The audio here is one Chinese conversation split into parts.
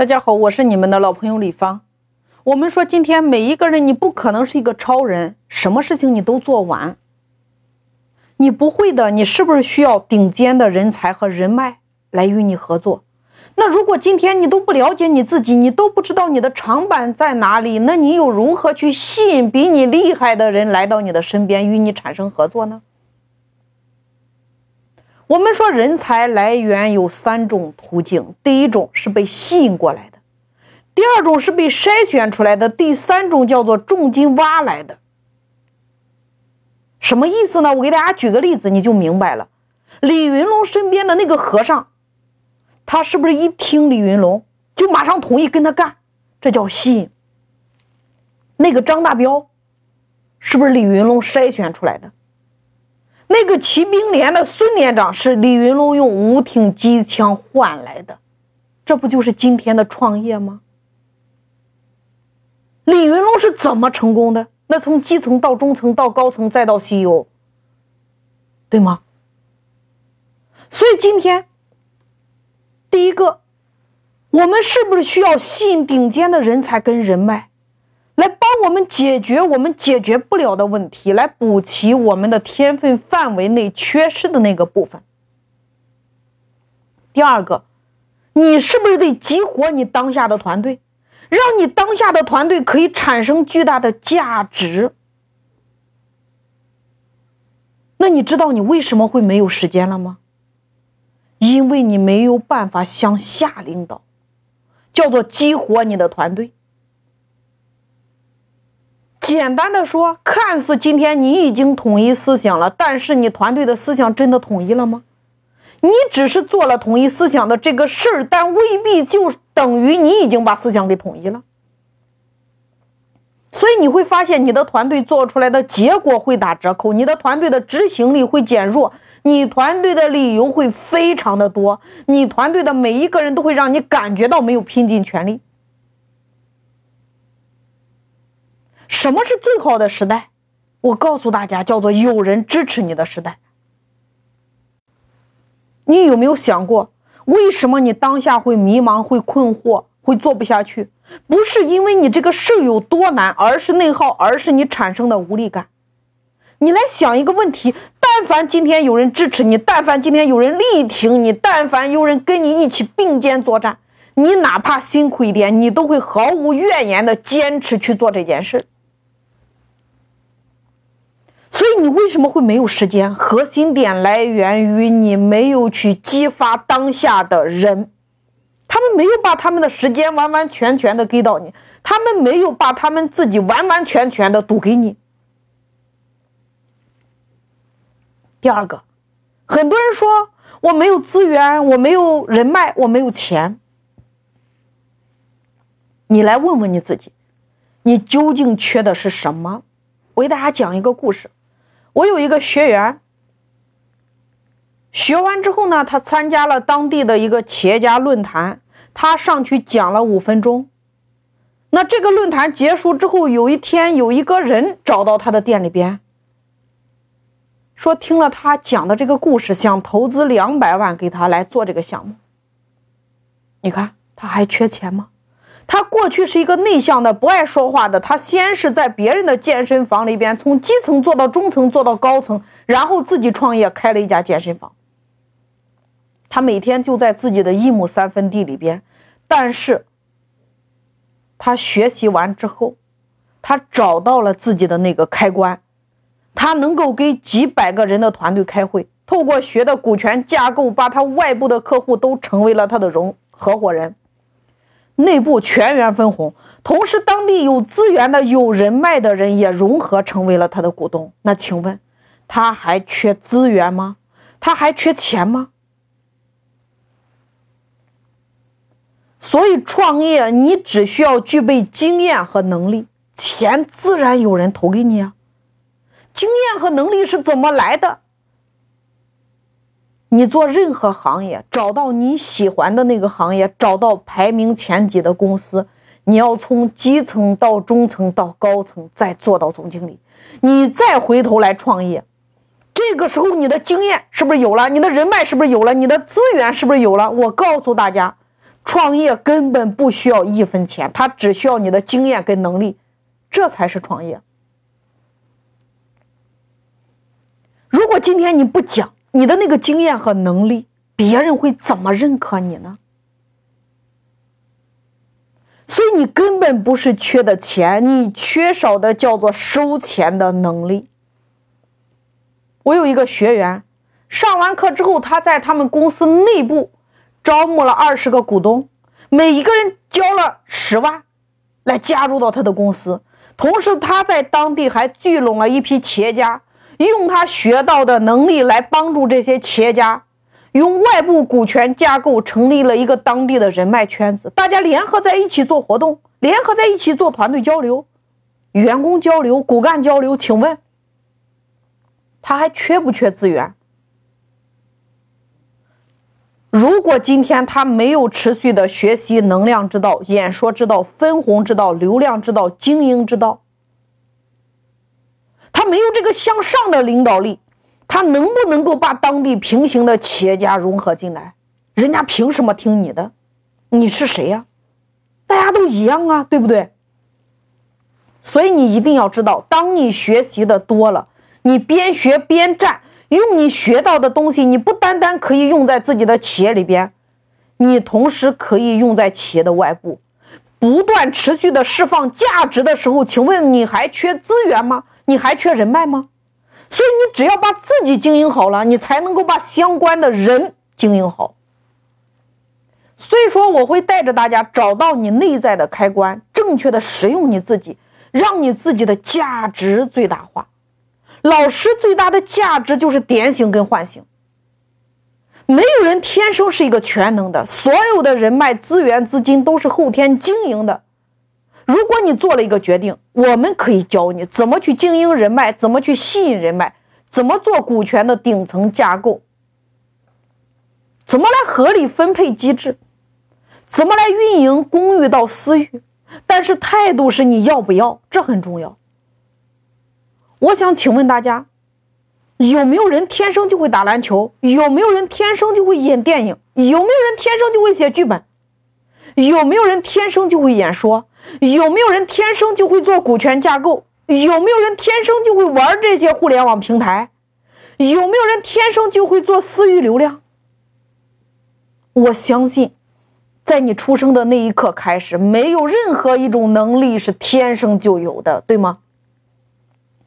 大家好，我是你们的老朋友李芳。我们说，今天每一个人，你不可能是一个超人，什么事情你都做完。你不会的，你是不是需要顶尖的人才和人脉来与你合作？那如果今天你都不了解你自己，你都不知道你的长板在哪里，那你又如何去吸引比你厉害的人来到你的身边与你产生合作呢？我们说，人才来源有三种途径：第一种是被吸引过来的，第二种是被筛选出来的，第三种叫做重金挖来的。什么意思呢？我给大家举个例子，你就明白了。李云龙身边的那个和尚，他是不是一听李云龙就马上同意跟他干？这叫吸引。那个张大彪，是不是李云龙筛选出来的？那个骑兵连的孙连长是李云龙用五挺机枪换来的，这不就是今天的创业吗？李云龙是怎么成功的？那从基层到中层到高层再到 CEO，对吗？所以今天，第一个，我们是不是需要吸引顶尖的人才跟人脉？来帮我们解决我们解决不了的问题，来补齐我们的天分范围内缺失的那个部分。第二个，你是不是得激活你当下的团队，让你当下的团队可以产生巨大的价值？那你知道你为什么会没有时间了吗？因为你没有办法向下领导，叫做激活你的团队。简单的说，看似今天你已经统一思想了，但是你团队的思想真的统一了吗？你只是做了统一思想的这个事儿，但未必就等于你已经把思想给统一了。所以你会发现，你的团队做出来的结果会打折扣，你的团队的执行力会减弱，你团队的理由会非常的多，你团队的每一个人都会让你感觉到没有拼尽全力。什么是最好的时代？我告诉大家，叫做有人支持你的时代。你有没有想过，为什么你当下会迷茫、会困惑、会做不下去？不是因为你这个事有多难，而是内耗，而是你产生的无力感。你来想一个问题：但凡今天有人支持你，但凡今天有人力挺你，但凡有人跟你一起并肩作战，你哪怕辛苦一点，你都会毫无怨言的坚持去做这件事。所以你为什么会没有时间？核心点来源于你没有去激发当下的人，他们没有把他们的时间完完全全的给到你，他们没有把他们自己完完全全的赌给你。第二个，很多人说我没有资源，我没有人脉，我没有钱。你来问问你自己，你究竟缺的是什么？我给大家讲一个故事。我有一个学员，学完之后呢，他参加了当地的一个企业家论坛，他上去讲了五分钟。那这个论坛结束之后，有一天有一个人找到他的店里边，说听了他讲的这个故事，想投资两百万给他来做这个项目。你看他还缺钱吗？他过去是一个内向的、不爱说话的。他先是在别人的健身房里边，从基层做到中层，做到高层，然后自己创业开了一家健身房。他每天就在自己的一亩三分地里边，但是，他学习完之后，他找到了自己的那个开关，他能够给几百个人的团队开会，透过学的股权架构，把他外部的客户都成为了他的融合伙人。内部全员分红，同时当地有资源的、有人脉的人也融合成为了他的股东。那请问，他还缺资源吗？他还缺钱吗？所以创业，你只需要具备经验和能力，钱自然有人投给你啊。经验和能力是怎么来的？你做任何行业，找到你喜欢的那个行业，找到排名前几的公司，你要从基层到中层到高层，再做到总经理，你再回头来创业，这个时候你的经验是不是有了？你的人脉是不是有了？你的资源是不是有了？我告诉大家，创业根本不需要一分钱，他只需要你的经验跟能力，这才是创业。如果今天你不讲你的那个经验和能力，别人会怎么认可你呢？所以你根本不是缺的钱，你缺少的叫做收钱的能力。我有一个学员，上完课之后，他在他们公司内部招募了二十个股东，每一个人交了十万，来加入到他的公司。同时，他在当地还聚拢了一批企业家，用他学到的能力来帮助这些企业家，用外部股权架构成立了一个当地的人脉圈子，大家联合在一起做活动，联合在一起做团队交流、员工交流、骨干交流。请问？他还缺不缺资源？如果今天他没有持续的学习能量之道、演说之道、分红之道、流量之道、经营之道，他没有这个向上的领导力，他能不能够把当地平行的企业家融合进来？人家凭什么听你的？你是谁呀？大家都一样啊，对不对？所以你一定要知道，当你学习的多了。你边学边战，用你学到的东西，你不单单可以用在自己的企业里边，你同时可以用在企业的外部，不断持续的释放价值的时候，请问你还缺资源吗？你还缺人脉吗？所以你只要把自己经营好了，你才能够把相关的人经营好。所以说，我会带着大家找到你内在的开关，正确的使用你自己，让你自己的价值最大化。老师最大的价值就是点醒跟唤醒。没有人天生是一个全能的，所有的人脉、资源、资金都是后天经营的。如果你做了一个决定，我们可以教你怎么去经营人脉，怎么去吸引人脉，怎么做股权的顶层架构，怎么来合理分配机制，怎么来运营公域到私域。但是态度是你要不要，这很重要。我想请问大家，有没有人天生就会打篮球？有没有人天生就会演电影？有没有人天生就会写剧本？有没有人天生就会演说？有没有人天生就会做股权架构？有没有人天生就会玩这些互联网平台？有没有人天生就会做私域流量？我相信，在你出生的那一刻开始，没有任何一种能力是天生就有的，对吗？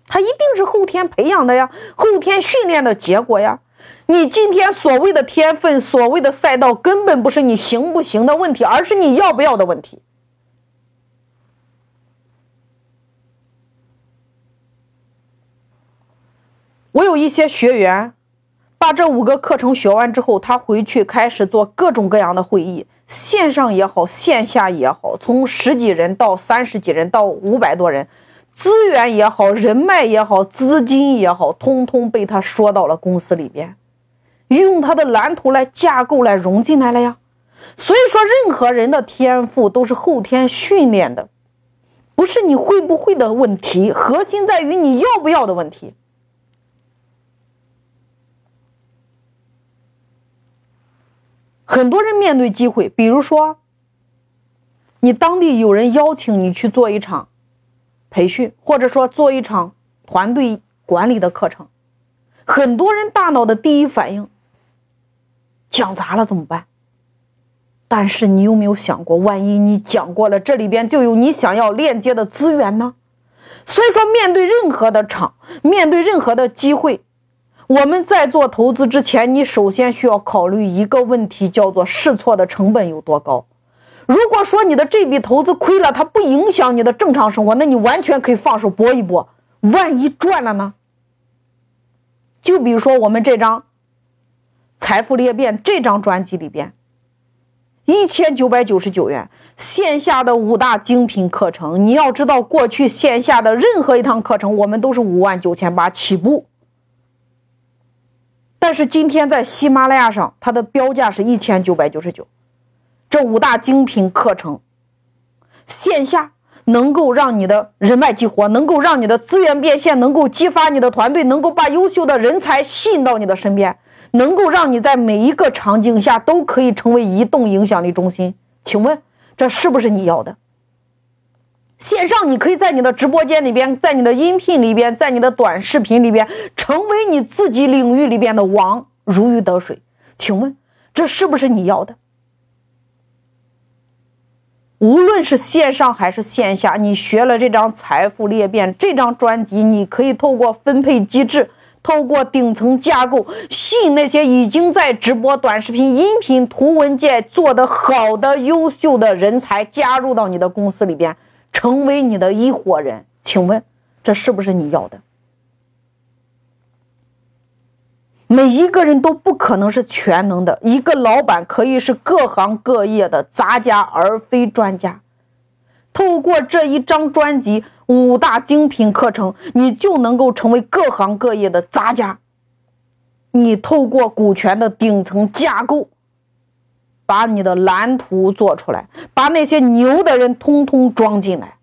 他一定是后天培养的呀，后天训练的结果呀。你今天所谓的天分，所谓的赛道，根本不是你行不行的问题，而是你要不要的问题。我有一些学员，把这五个课程学完之后，他回去开始做各种各样的会议，线上也好，线下也好，从十几人到三十几人到五百多人。资源也好，人脉也好，资金也好，通通被他说到了公司里边，用他的蓝图来架构来融进来了呀。所以说，任何人的天赋都是后天训练的，不是你会不会的问题，核心在于你要不要的问题。很多人面对机会，比如说，你当地有人邀请你去做一场。培训，或者说做一场团队管理的课程，很多人大脑的第一反应，讲砸了怎么办？但是你有没有想过，万一你讲过了，这里边就有你想要链接的资源呢？所以说，面对任何的场，面对任何的机会，我们在做投资之前，你首先需要考虑一个问题，叫做试错的成本有多高。如果说你的这笔投资亏了，它不影响你的正常生活，那你完全可以放手搏一搏。万一赚了呢？就比如说我们这张《财富裂变》这张专辑里边，一千九百九十九元线下的五大精品课程。你要知道，过去线下的任何一堂课程，我们都是五万九千八起步，但是今天在喜马拉雅上，它的标价是一千九百九十九。这五大精品课程，线下能够让你的人脉激活，能够让你的资源变现，能够激发你的团队，能够把优秀的人才吸引到你的身边，能够让你在每一个场景下都可以成为移动影响力中心。请问这是不是你要的？线上你可以在你的直播间里边，在你的音频里边，在你的短视频里边，成为你自己领域里边的王，如鱼得水。请问这是不是你要的？无论是线上还是线下，你学了这张财富裂变这张专辑，你可以透过分配机制，透过顶层架构，吸引那些已经在直播、短视频、音频、图文界做得好的优秀的人才加入到你的公司里边，成为你的一伙人。请问，这是不是你要的？每一个人都不可能是全能的，一个老板可以是各行各业的杂家，而非专家。透过这一张专辑五大精品课程，你就能够成为各行各业的杂家。你透过股权的顶层架构，把你的蓝图做出来，把那些牛的人通通装进来。